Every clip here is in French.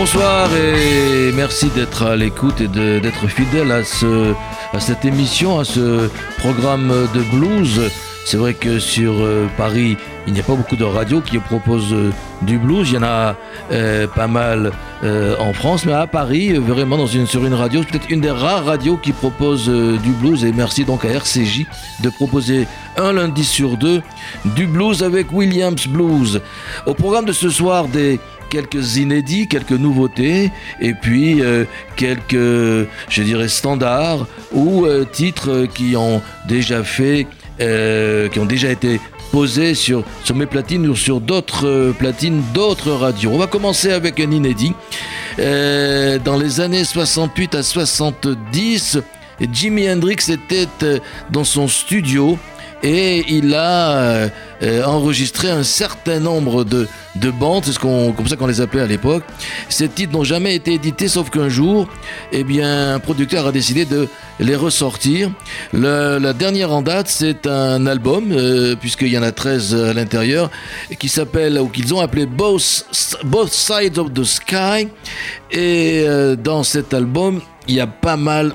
Bonsoir et merci d'être à l'écoute et d'être fidèle à, ce, à cette émission, à ce programme de blues. C'est vrai que sur euh, Paris, il n'y a pas beaucoup de radios qui proposent euh, du blues. Il y en a euh, pas mal en France, mais à Paris, vraiment sur une radio, c'est peut-être une des rares radios qui propose du blues. Et merci donc à RCJ de proposer un lundi sur deux du blues avec Williams Blues. Au programme de ce soir, des quelques inédits, quelques nouveautés, et puis euh, quelques, je dirais, standards ou euh, titres qui ont déjà fait, euh, qui ont déjà été posés sur, sur mes platines ou sur d'autres platines d'autres radios. On va commencer avec un inédit. dans les années 68 à 70, Jimi Hendrix était dans son studio et il a euh, euh, enregistré un certain nombre de, de bandes, c'est ce qu'on, comme ça qu'on les appelait à l'époque. Ces titres n'ont jamais été édités, sauf qu'un jour, eh bien, un producteur a décidé de les ressortir. la dernière en date, c'est un album, euh, puisqu'il y en a 13 à l'intérieur, qui s'appelle, ou qu'ils ont appelé Both, Both Sides of the Sky. Et dans cet album, il y a pas mal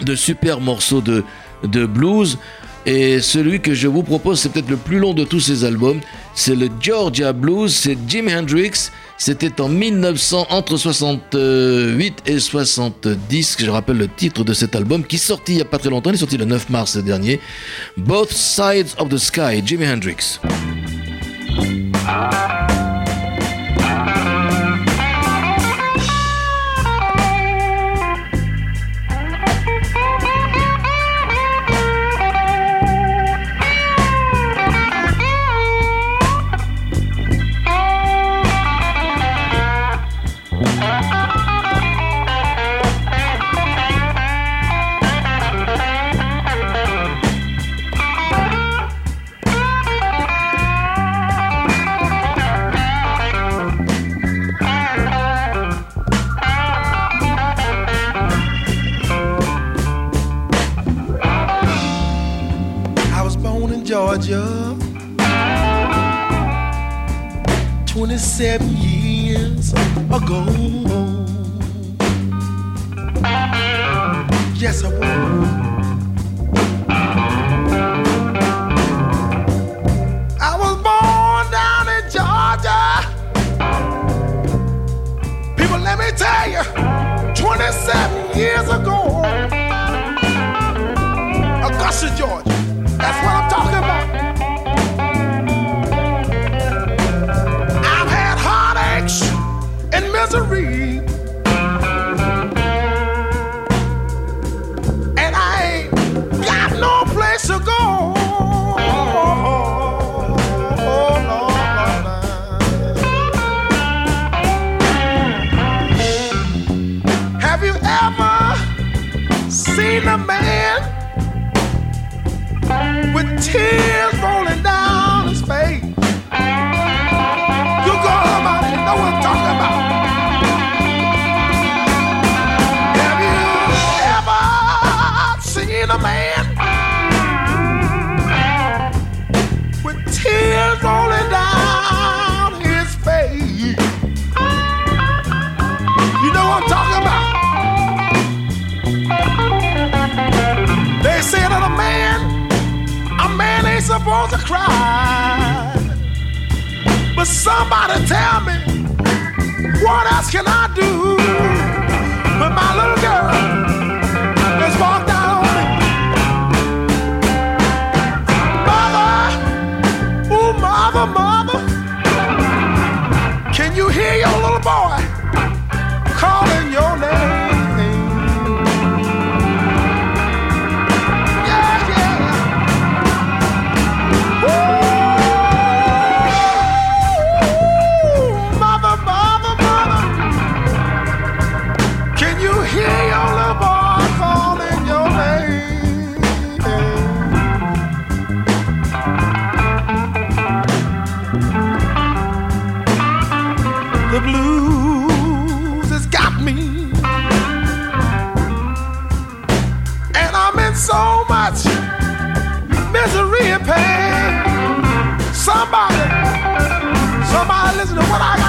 de super morceaux de, de blues. Et celui que je vous propose, c'est peut-être le plus long de tous ces albums. C'est le Georgia Blues, c'est Jim Hendrix. C'était en 1900, entre 68 et 70, je rappelle le titre de cet album, qui sortit il n'y a pas très longtemps, il est sorti le 9 mars dernier. Both Sides of the Sky, Jimi Hendrix. Georgia 27 years ago. Yes, I was. I was born down in Georgia. People, let me tell you, 27 years ago, Augusta, Georgia. Misery. Cry. But somebody tell me, what else can I do when my little girl walked out on me? Mother, oh mother, mother, listen to what I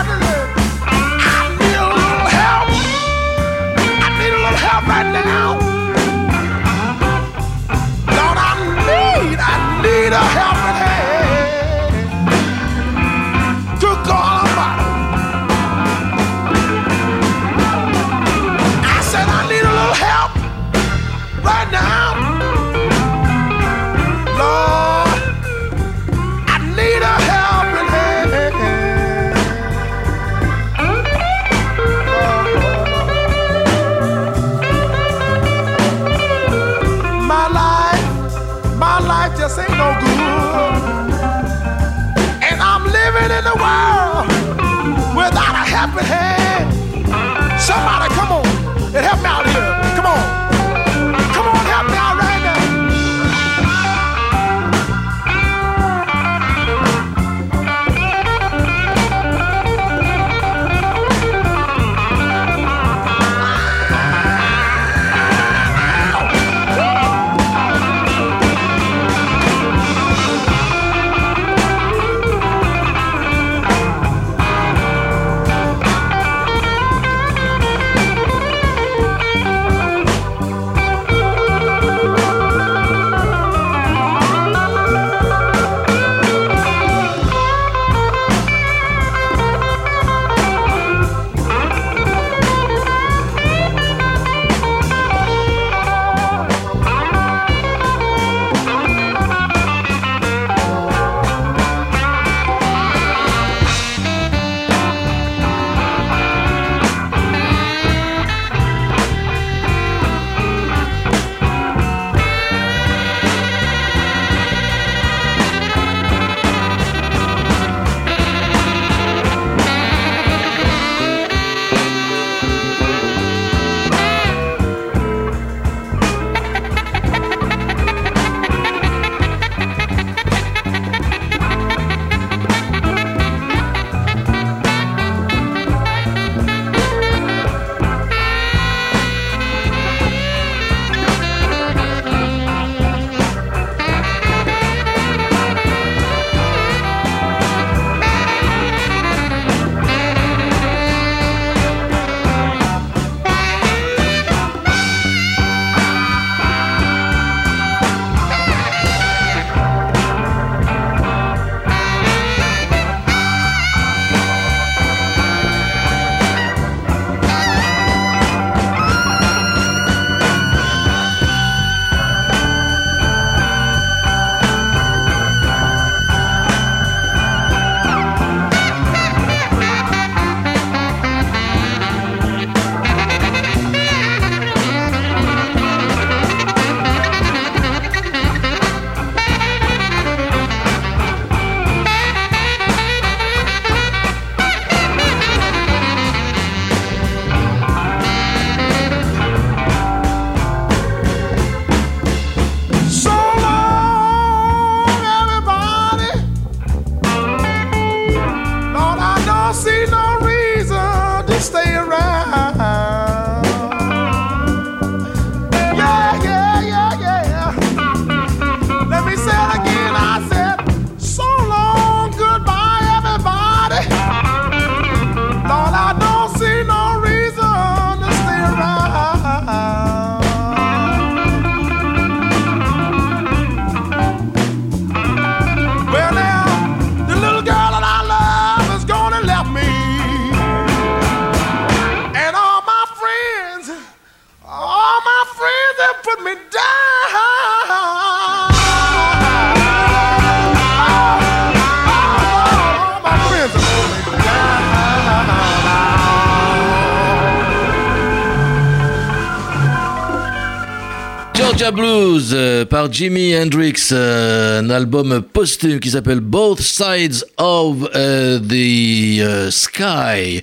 Blues euh, par Jimi Hendrix, euh, un album posthume qui s'appelle Both Sides of euh, the Sky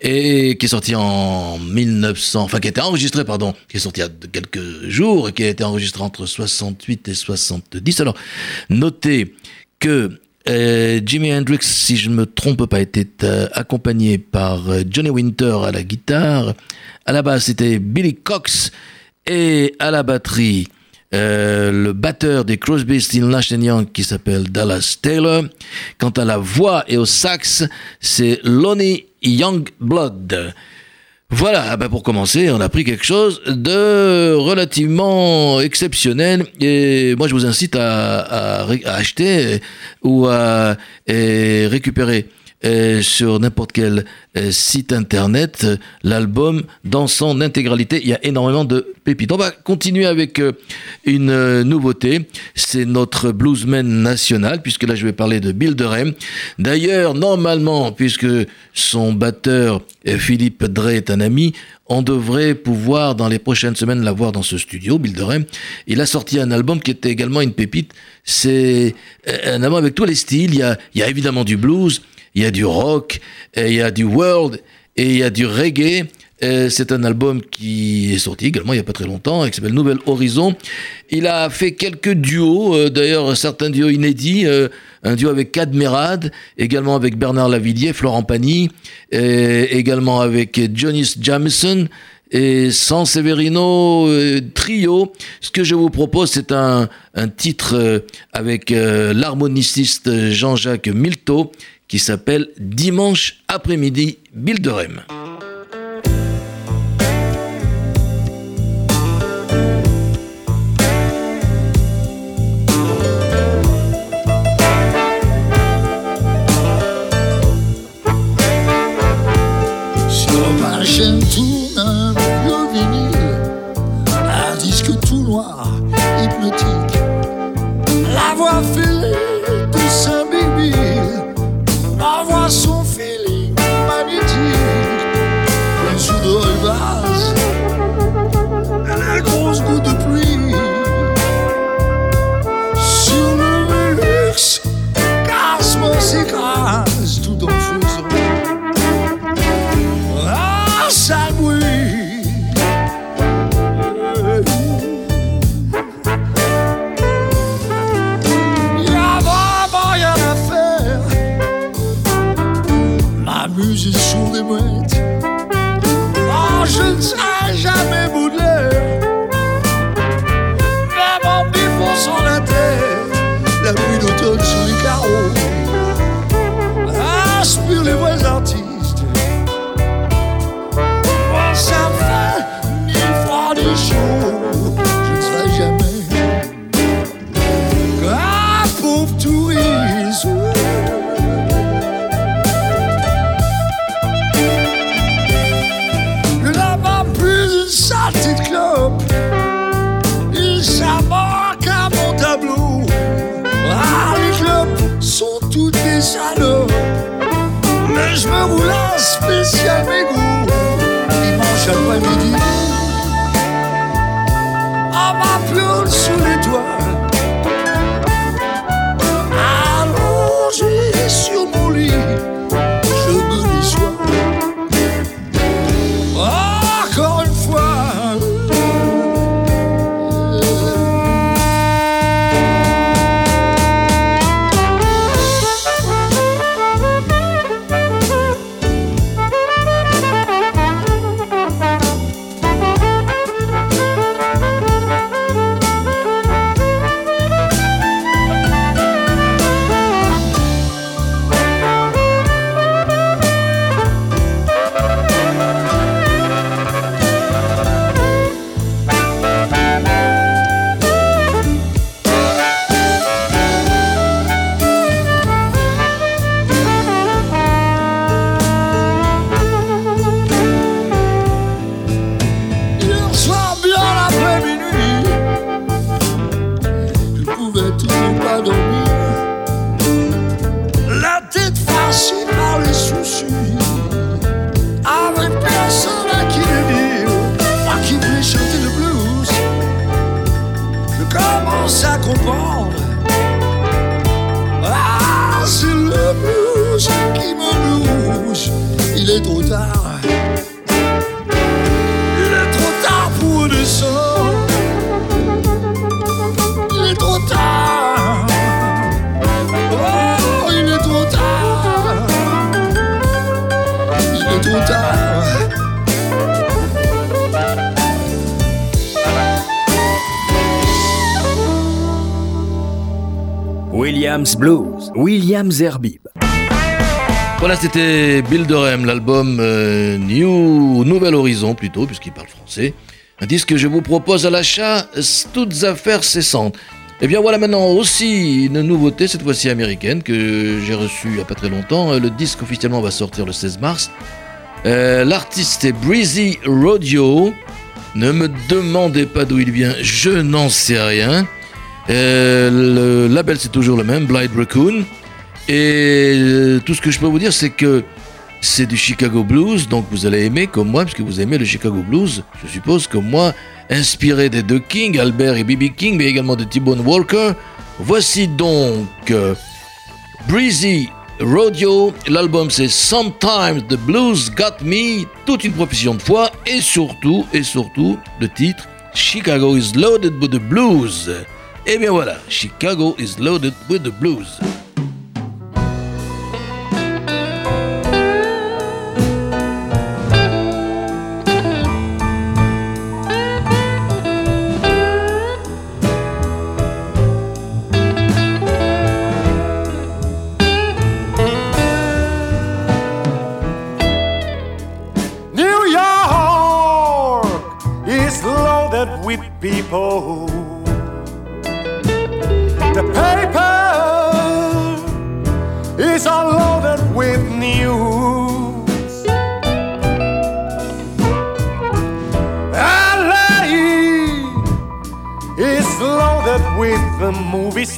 et qui est sorti en 1900, enfin qui a été enregistré, pardon, qui est sorti il y a quelques jours et qui a été enregistré entre 68 et 70. Alors, notez que Jimi Hendrix, si je ne me trompe pas, était accompagné par Johnny Winter à la guitare. À la base, c'était Billy Cox et à la batterie euh, le batteur des Crosby, Still Nash Young qui s'appelle Dallas Taylor. Quant à la voix et au sax, c'est Lonnie Youngblood. Voilà, ah ben pour commencer, on a pris quelque chose de relativement exceptionnel et moi je vous incite à, acheter ou à récupérer euh, sur n'importe quel euh, site internet l'album dans son intégralité. Il y a énormément de pépites. On va continuer avec euh, une nouveauté. C'est notre bluesman national, puisque là je vais parler de Bill Durham. D'ailleurs, normalement, puisque son batteur Philippe Drey est un ami, on devrait pouvoir dans les prochaines semaines l'avoir dans ce studio, Bill Durham. Il a sorti un album qui était également une pépite. C'est un album avec tous les styles. Il y a évidemment du blues, il y a du rock, il y a du world et il y a du reggae. C'est un album qui est sorti également il n'y a pas très longtemps, qui s'appelle Nouvelle Horizon. Il a fait quelques duos, euh, d'ailleurs certains duos inédits, euh, un duo avec Cadmerade, également avec Bernard Lavillier, Florent Pagny, également avec Jonis Jamison et San Severino euh, Trio. Ce que je vous propose, c'est un, un titre avec l'harmoniciste Jean-Jacques Milteau qui s'appelle Dimanche après-midi Bilderem. Sur ma chaîne tourne Je me roule un spécial mégot Dimanche après-midi. À ma pioule sous l'étoile. Allongé sur Williams Blues, Williams Herbib. Voilà, c'était Bill Durham, l'album euh, New Nouvel Horizon plutôt, puisqu'il parle français. Un disque que je vous propose à l'achat, toutes affaires cessantes. Et eh bien voilà maintenant aussi une nouveauté, cette fois-ci américaine, que j'ai reçue il n'y a pas très longtemps. Le disque officiellement va sortir le 16 mars. Euh, l'artiste est Breezy Rodeo. Ne me demandez pas d'où il vient, je n'en sais rien. Le label c'est toujours le même, Blind Raccoon. Et euh, tout ce que je peux vous dire, c'est que c'est du Chicago Blues, donc vous allez aimer comme moi, puisque vous aimez le Chicago Blues, je suppose, comme moi, inspiré des deux King, Albert et B.B. King, mais également de T-Bone Walker. Voici donc euh, Breezy Rodeo, l'album c'est Sometimes the Blues Got Me, toute une profession de foi, et surtout, et surtout, le titre Chicago is loaded with the blues. Et eh bien voilà, Chicago is loaded with the blues.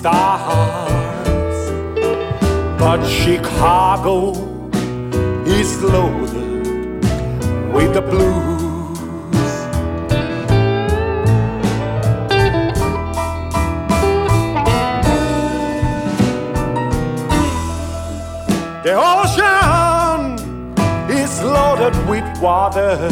stars. But Chicago is loaded with the blues. The ocean is loaded with water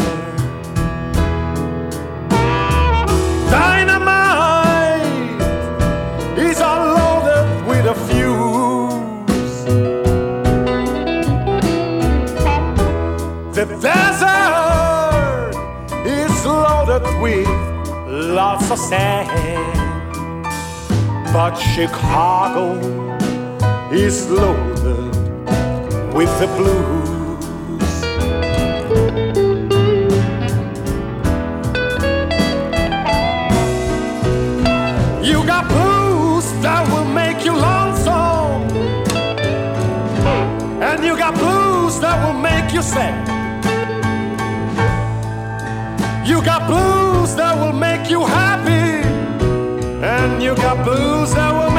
flooded with lots of sand. But Chicago is loaded with the blues. You got blues that will make you lonesome, and you got blues that will make you sad. blues that will make you happy, and you got blues that will.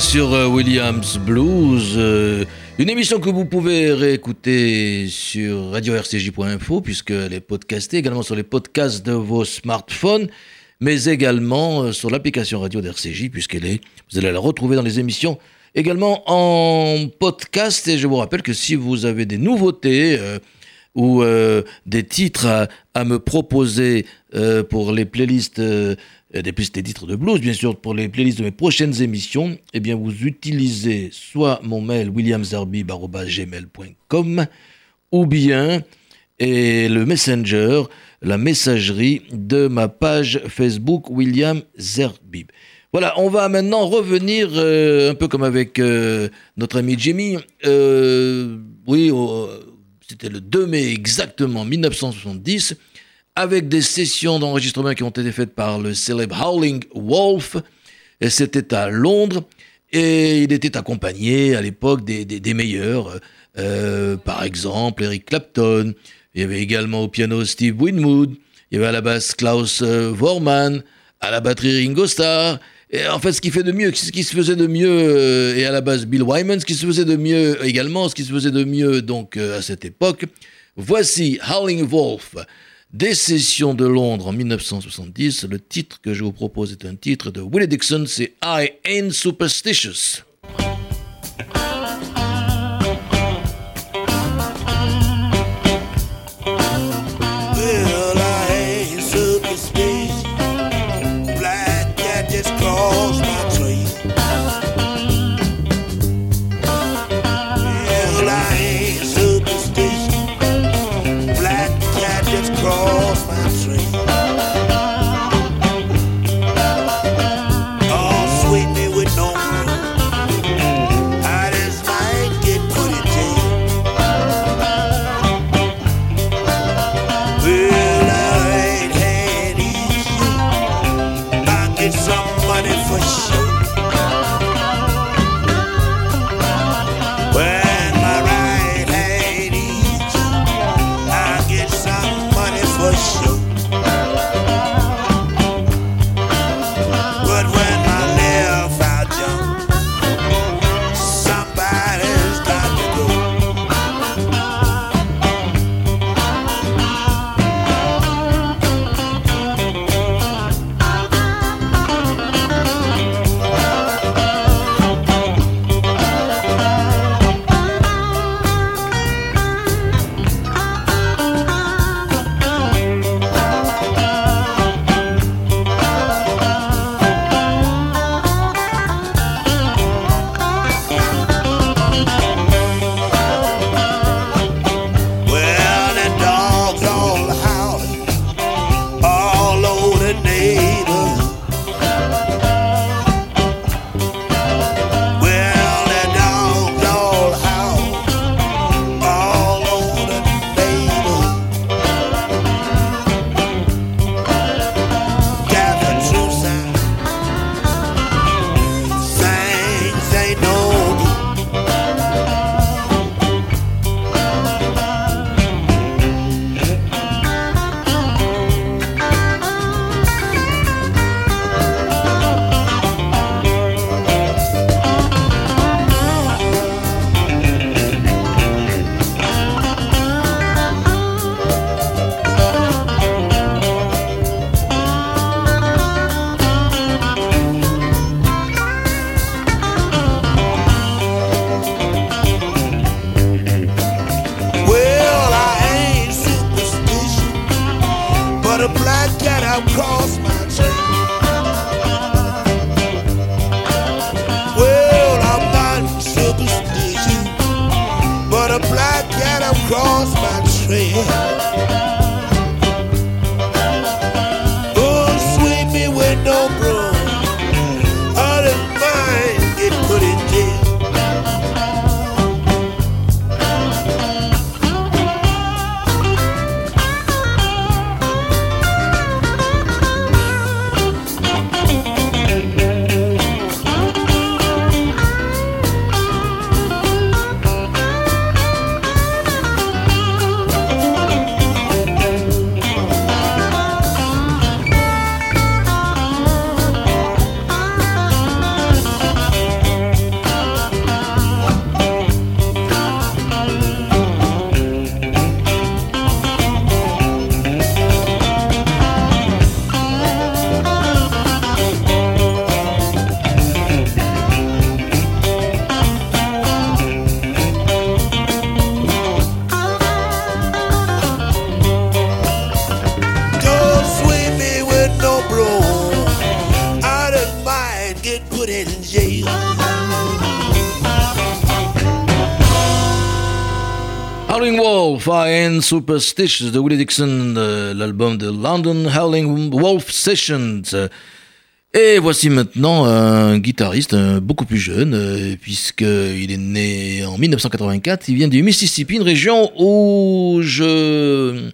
Sur euh, Williams Blues. euh, une émission que vous pouvez réécouter sur radio-rcj.info puisqu'elle est podcastée également sur les podcasts de vos smartphones, mais également euh, sur l'application radio d'RCJ puisqu'elle est, vous allez la retrouver dans les émissions également en podcast. Et je vous rappelle que si vous avez des nouveautés ou des titres à, me proposer pour les playlists, des playlists des titres de blues, bien sûr, pour les playlists de mes prochaines émissions, eh bien, vous utilisez soit mon mail williamzerbib.gmail.com ou bien et le messenger, la messagerie de ma page Facebook William Zerbib. Voilà, on va maintenant revenir euh, un peu comme avec euh, notre ami Jimmy. Euh, oui, au- c'était le 2 mai exactement 1970, avec des sessions d'enregistrement qui ont été faites par le célèbre Howling Wolf. C'était à Londres. Et il était accompagné à l'époque des, meilleurs. euh, par exemple, Eric Clapton. Il y avait également au piano Steve Winwood. Il y avait à la basse Klaus euh, Vormann. À la batterie Ringo Starr. Et en fait, ce qui fait de mieux, ce qui se faisait de mieux, euh, et à la base Bill Wyman, ce qui se faisait de mieux également, ce qui se faisait de mieux donc à cette époque. Voici Howling Wolf, des sessions de Londres en 1970. Le titre que je vous propose est un titre de Willie Dixon, c'est I Ain't Superstitious. Ain't Superstitious de Willie Dixon, euh, l'album de London Howling Wolf Sessions. Et voici maintenant un guitariste beaucoup plus jeune, euh, puisqu'il est né en 1984. Il vient du Mississippi, une région où je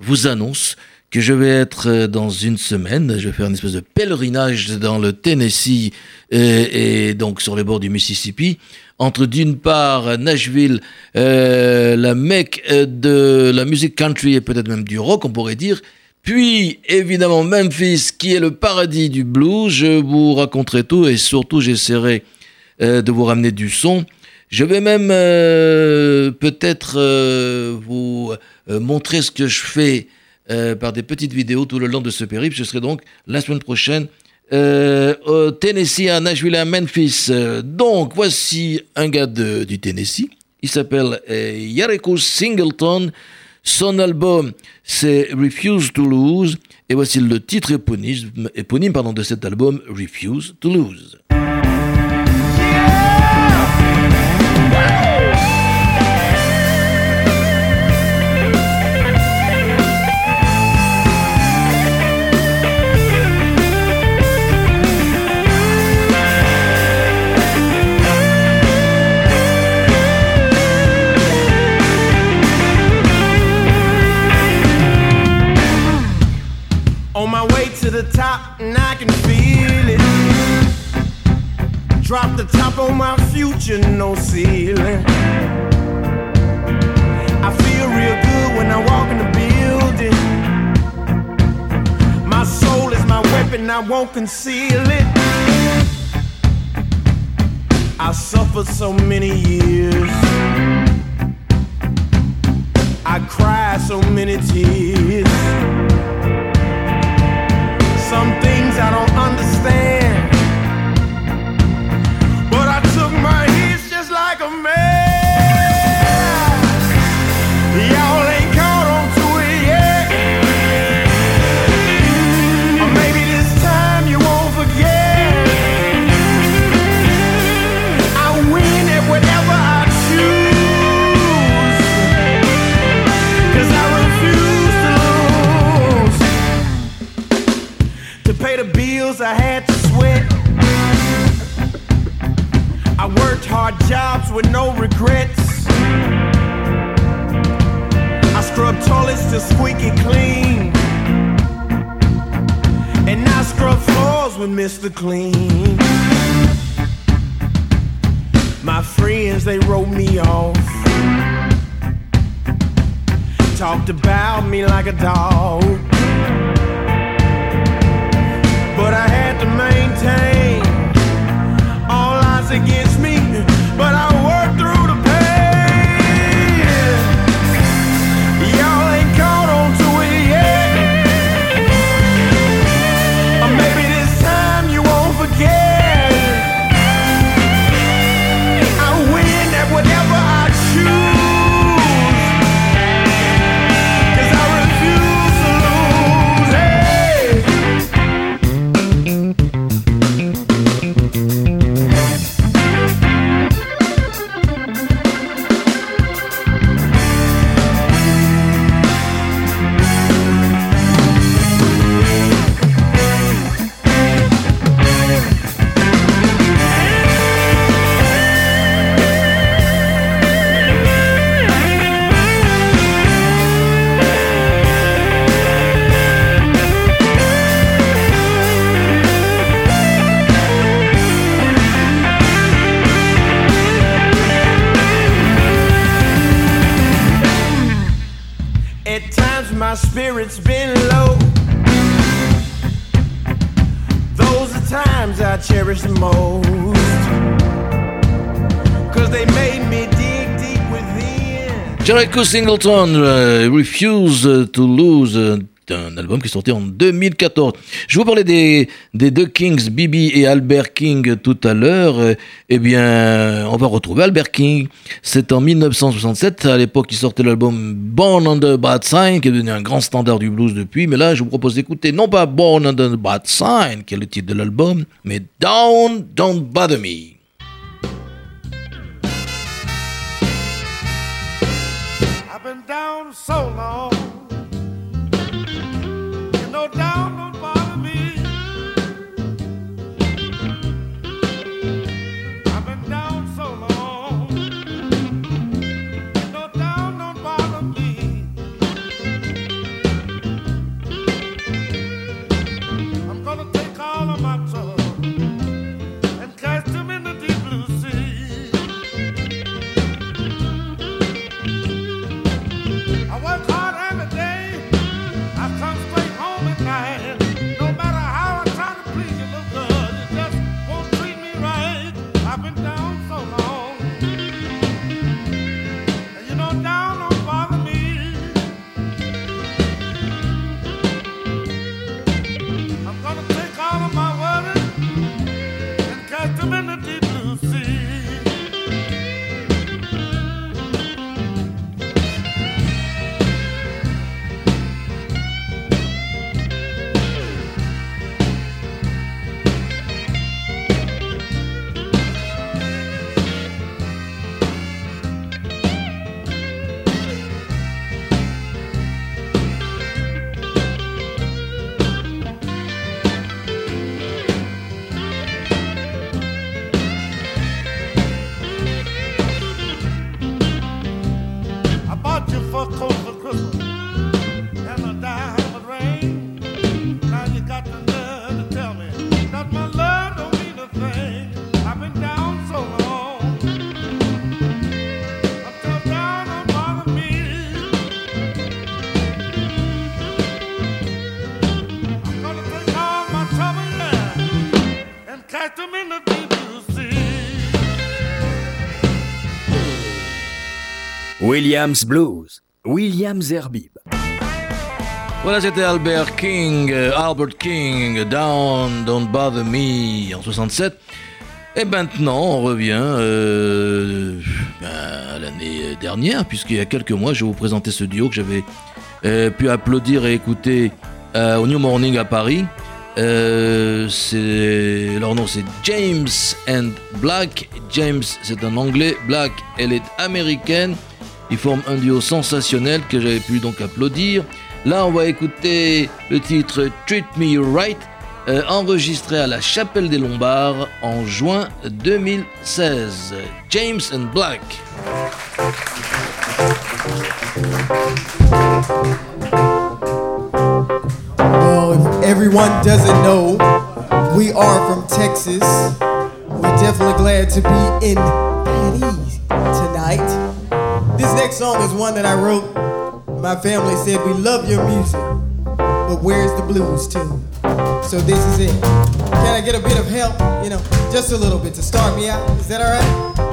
vous annonce que je vais être euh, dans une semaine. Je vais faire une espèce de pèlerinage dans le Tennessee et, donc sur les bords du Mississippi. Entre d'une part Nashville, euh, la mecque de la musique country et peut-être même du rock, on pourrait dire. Puis évidemment Memphis, qui est le paradis du blues. Je vous raconterai tout et surtout j'essaierai euh, de vous ramener du son. Je vais même peut-être vous montrer ce que je fais euh, par des petites vidéos tout le long de ce périple. Je serai donc la semaine prochaine euh, au Tennessee, à Nashville, à Memphis. Euh, donc, voici un gars du Tennessee. Il s'appelle Yareko Singleton. Son album, c'est Refuse to Lose. Et voici le titre éponyme, éponyme de cet album, Refuse to Lose. Drop the top on my future, no ceiling. I feel real good when I walk in the building. My soul is my weapon, I won't conceal it. I suffered so many years. Cherish the most. Cause they made me dig deep within. Jericho Singleton, uh, Refuse to Lose, un album qui sorti en 2014. Je vous parlais des, des deux Kings, Bibi et Albert King tout à l'heure. Eh bien, on va retrouver Albert King. C'est en 1967. À l'époque, il sortait l'album Born Under Bad Sign, qui est devenu un grand standard du blues depuis. Mais là, je vous propose d'écouter non pas Born Under Bad Sign, qui est le titre de l'album, mais Down, Don't Bother Me. Down so. You know, down don't Williams Blues, Williams Zerbib. Voilà, c'était Albert King, euh, Albert King, Down, Don't Bother Me en 67. Et maintenant, on revient euh, ben, à l'année dernière, puisqu'il y a quelques mois, je vous présenter ce duo que j'avais euh, pu applaudir et écouter au New Morning à Paris. Leur nom c'est James and Black. James c'est un anglais, Black elle est américaine. Ils forment un duo sensationnel que j'avais pu donc applaudir. Là on va écouter le titre Treat Me Right, euh, enregistré à la Chapelle des Lombards en juin 2016. James and Black. Well, if everyone doesn't know, we are from Texas. We're definitely glad to be in Paris tonight. Next song is one that I wrote. My family said, We love your music, but where's the blues too? So this is it. Can I get a bit of help? You know, just a little bit to start me out. Is that all right?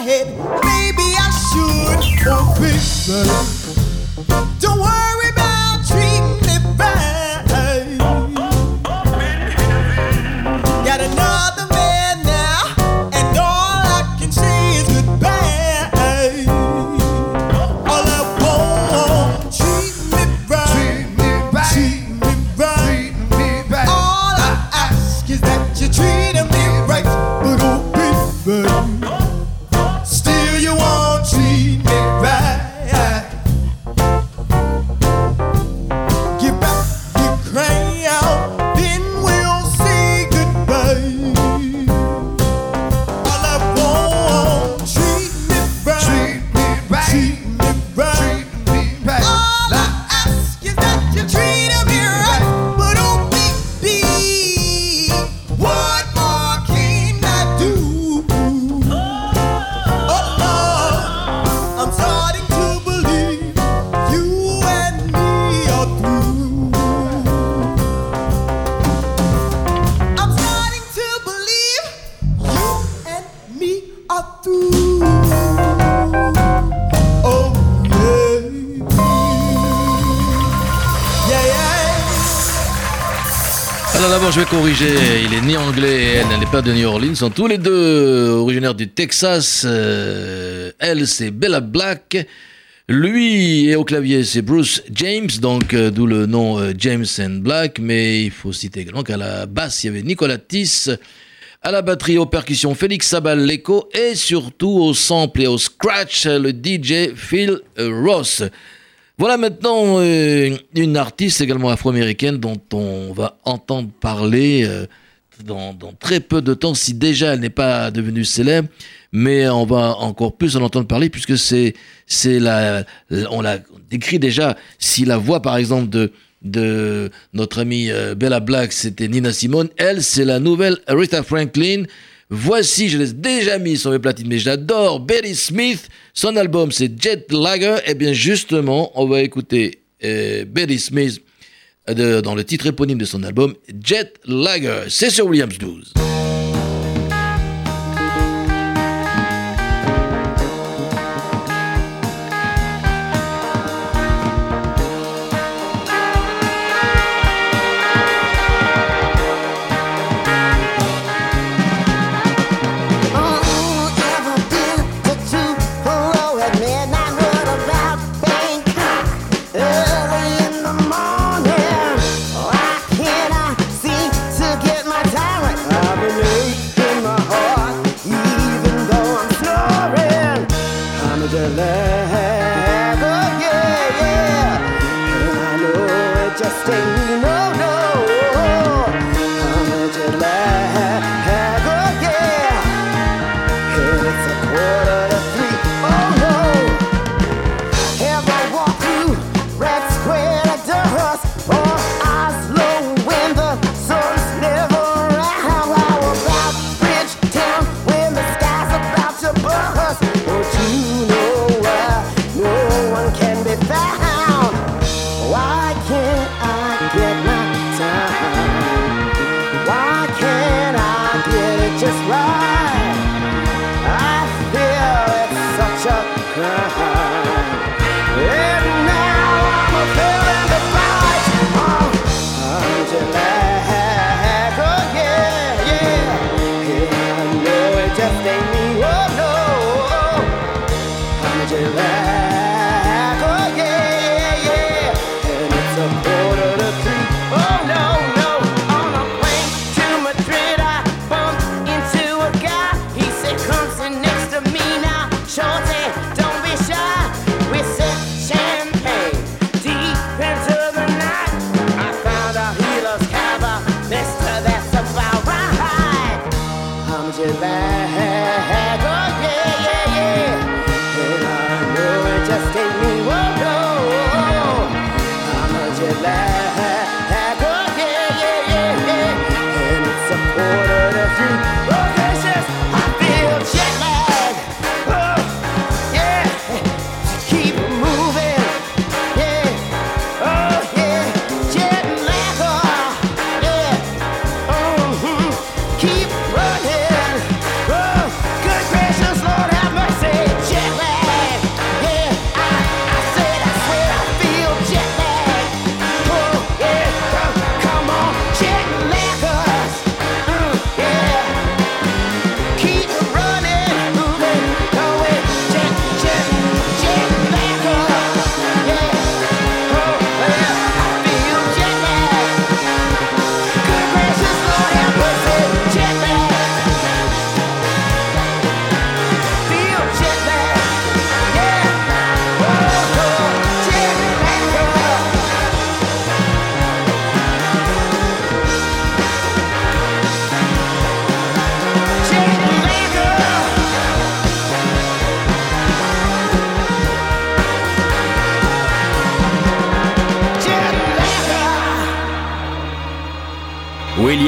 Head. Maybe I should. Oh, baby, Il est ni anglais et elle, n'est pas de New Orleans. Sont tous les deux originaires du Texas. Euh, elle, c'est Bella Black. Lui, et au clavier, c'est Bruce James, donc euh, d'où le nom euh, James and Black. Mais il faut citer également qu'à la basse, il y avait Nicolas Tiss. À la batterie, aux percussions, Félix Sabal Leco. Et surtout au sample et au scratch, le DJ Phil Ross. Voilà maintenant euh, une artiste également afro-américaine dont on va entendre parler euh, dans, très peu de temps, si déjà elle n'est pas devenue célèbre, mais on va encore plus en entendre parler puisque c'est c'est la, la- on l'a décrit déjà. Si la voix par exemple de de notre amie euh, Bella Black, c'était Nina Simone. Elle, c'est la nouvelle Aretha Franklin. Voici, je l'ai déjà mis sur mes platines, mais j'adore Betty Smith. Son album, c'est Jet Lager. Et bien, justement, on va écouter euh, Betty Smith euh, dans le titre éponyme de son album, Jet Lager. C'est sur Williams 12.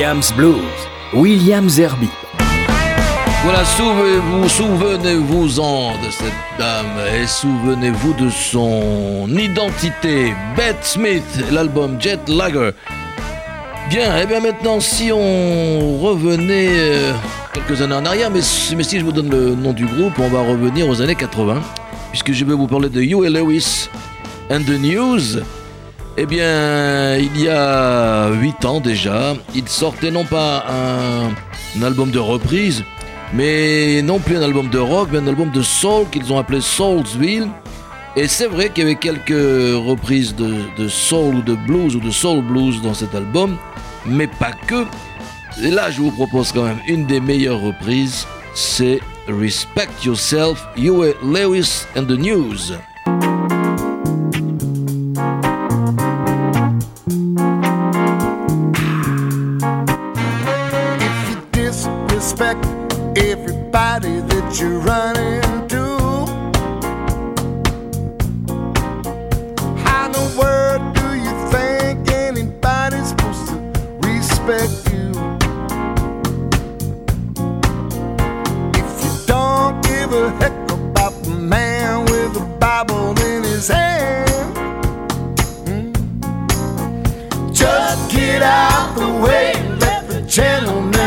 Williams Blues, Williams Herbie. Voilà, souvenez-vous, souvenez-vous-en de cette dame et souvenez-vous de son identité. Beth Smith, l'album Jet Lager. Bien, et eh bien maintenant, si on revenait euh, quelques années en arrière, mais, si je vous donne le nom du groupe, on va revenir aux années 80, puisque je vais vous parler de Huey Lewis and the News. Eh bien, il y a 8 ans déjà, il sortait non pas un, album de reprise, mais non plus un album de rock, mais un album de soul qu'ils ont appelé Soulsville. Et c'est vrai qu'il y avait quelques reprises de, soul ou de blues ou de soul blues dans cet album, mais pas que. Et là, je vous propose quand même une des meilleures reprises, c'est Respect Yourself, Huey Lewis and the News. Heck about the man with a Bible in his hand, mm, just get out the way, let the gentleman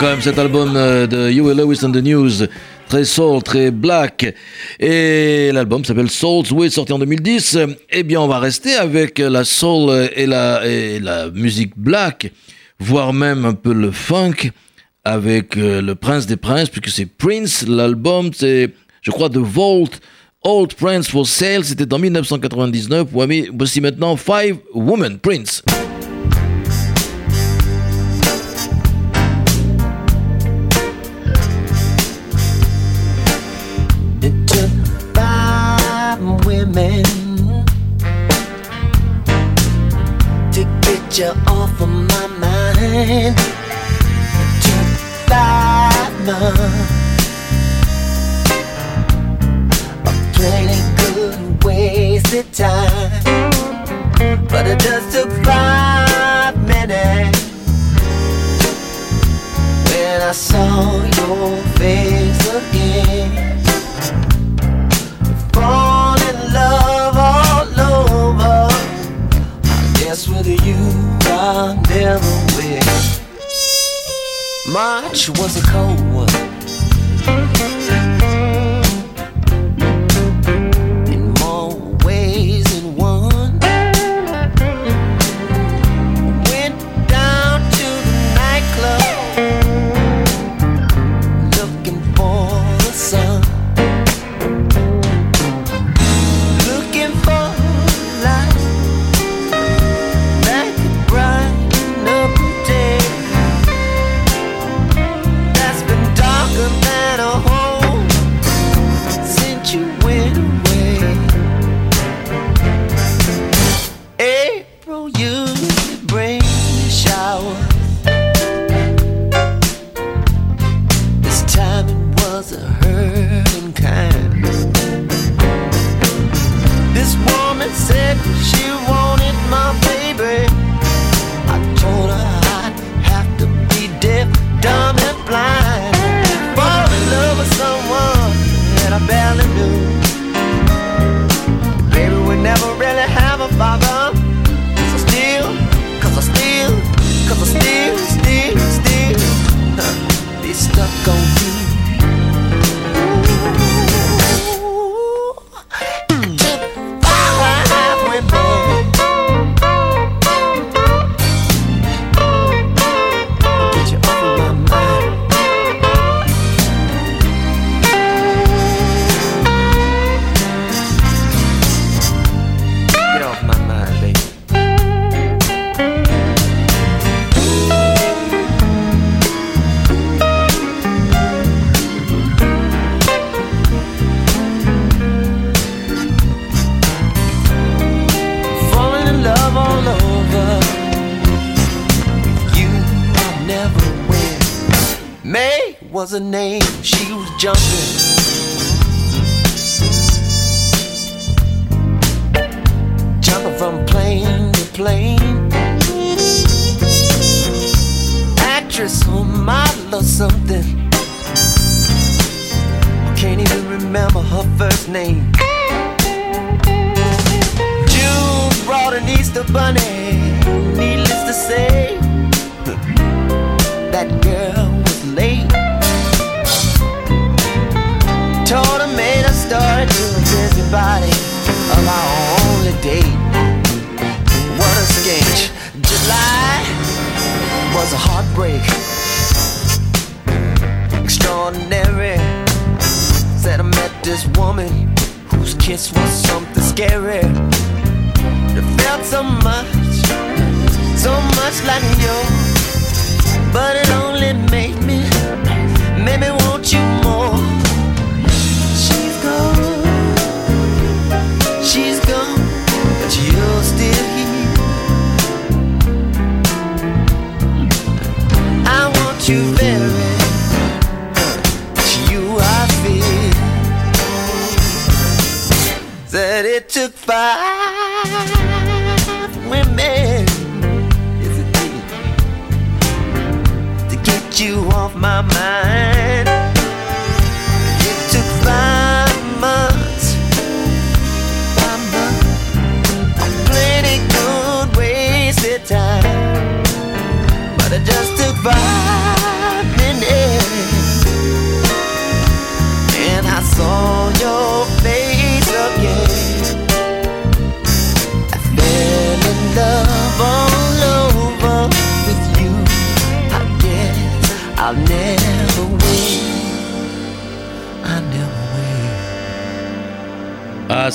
quand même cet album euh, de Huey Lewis and the News, très soul, très black. Et l'album s'appelle Soul's Way, sorti en 2010. Eh bien, on va rester avec la soul et la, et la musique black, voire même un peu le funk, avec euh, le prince des princes, puisque c'est Prince. L'album, c'est, je crois, The Vault. Old Prince for Sale, c'était en 1999. Voici maintenant Five Women Prince. women to get you off of my mind. To fiber, a plenty good ways of time, but it does.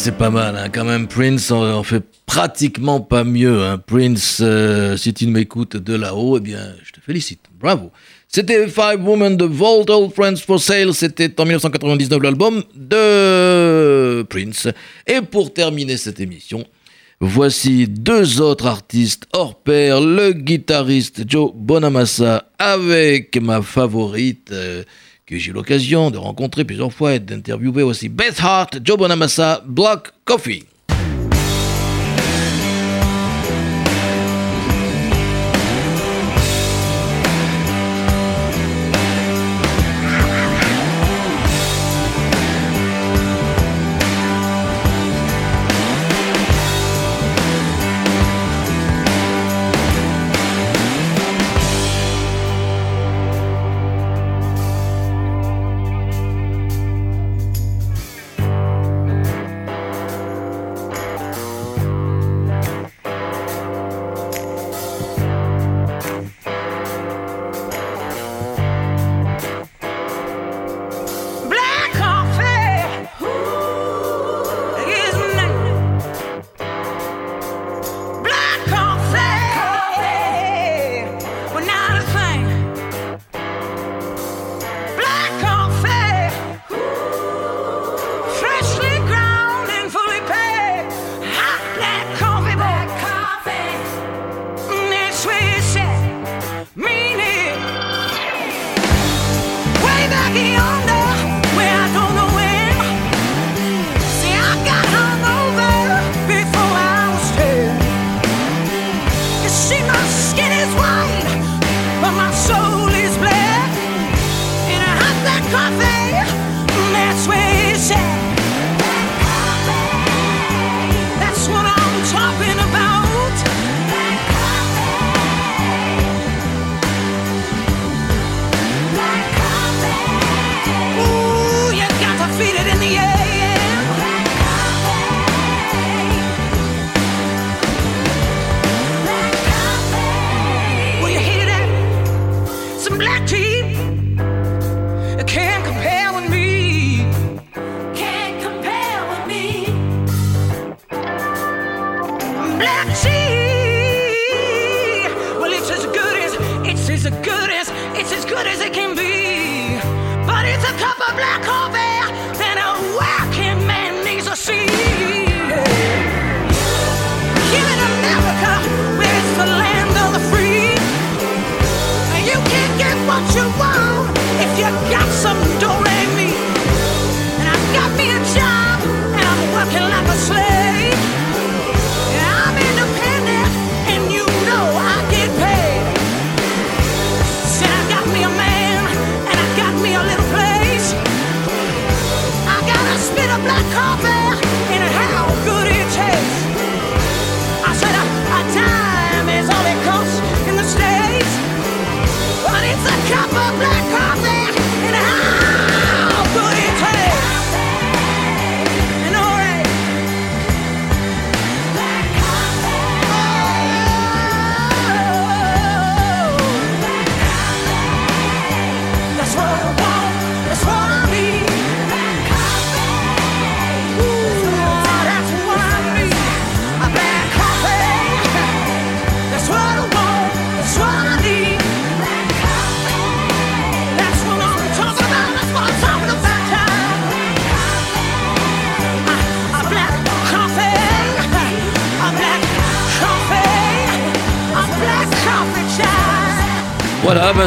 c'est pas mal, hein. quand même. Prince, on, fait pratiquement pas mieux. Hein. Prince, euh, si tu m'écoutes de là-haut, eh bien, je te félicite. Bravo. C'était Five Women de Vault, Old Friends for Sale. C'était en 1999 l'album de Prince. Et pour terminer cette émission, voici deux autres artistes hors pair. Le guitariste Joe Bonamassa avec ma favorite. Euh, que j'ai eu l'occasion de rencontrer plusieurs fois et d'interviewer aussi Beth Hart, Joe Bonamassa, Black Coffee.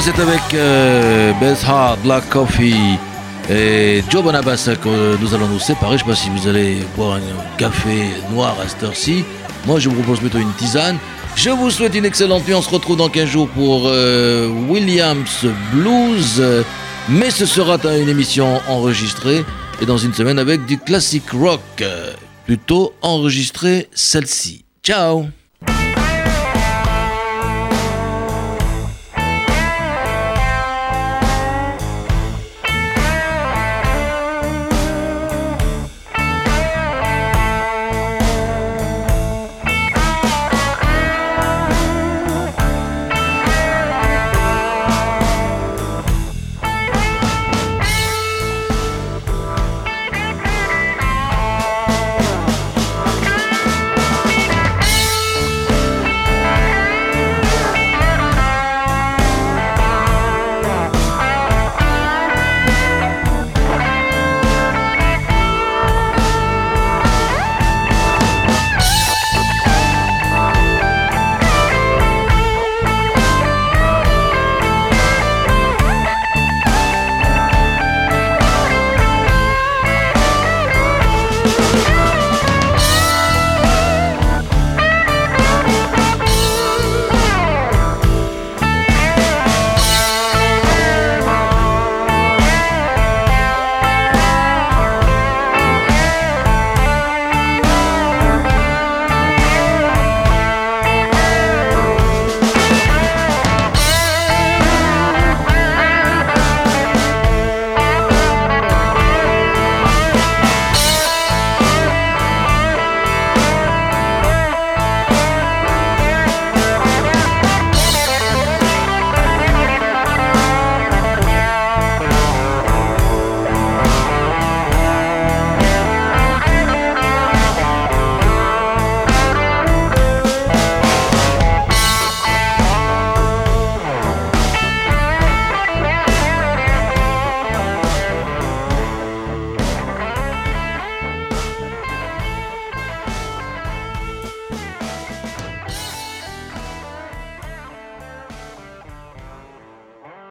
C'est avec euh, Beth Hart, Black Coffee et Joe Bonabassa que nous allons nous séparer. Je ne sais pas si vous allez boire un café noir à cette heure-ci. Moi, je vous propose plutôt une tisane. Je vous souhaite une excellente nuit. On se retrouve dans 15 jours pour euh, Williams Blues. Mais ce sera une émission enregistrée et dans une semaine avec du classic rock. Plutôt enregistré celle-ci. Ciao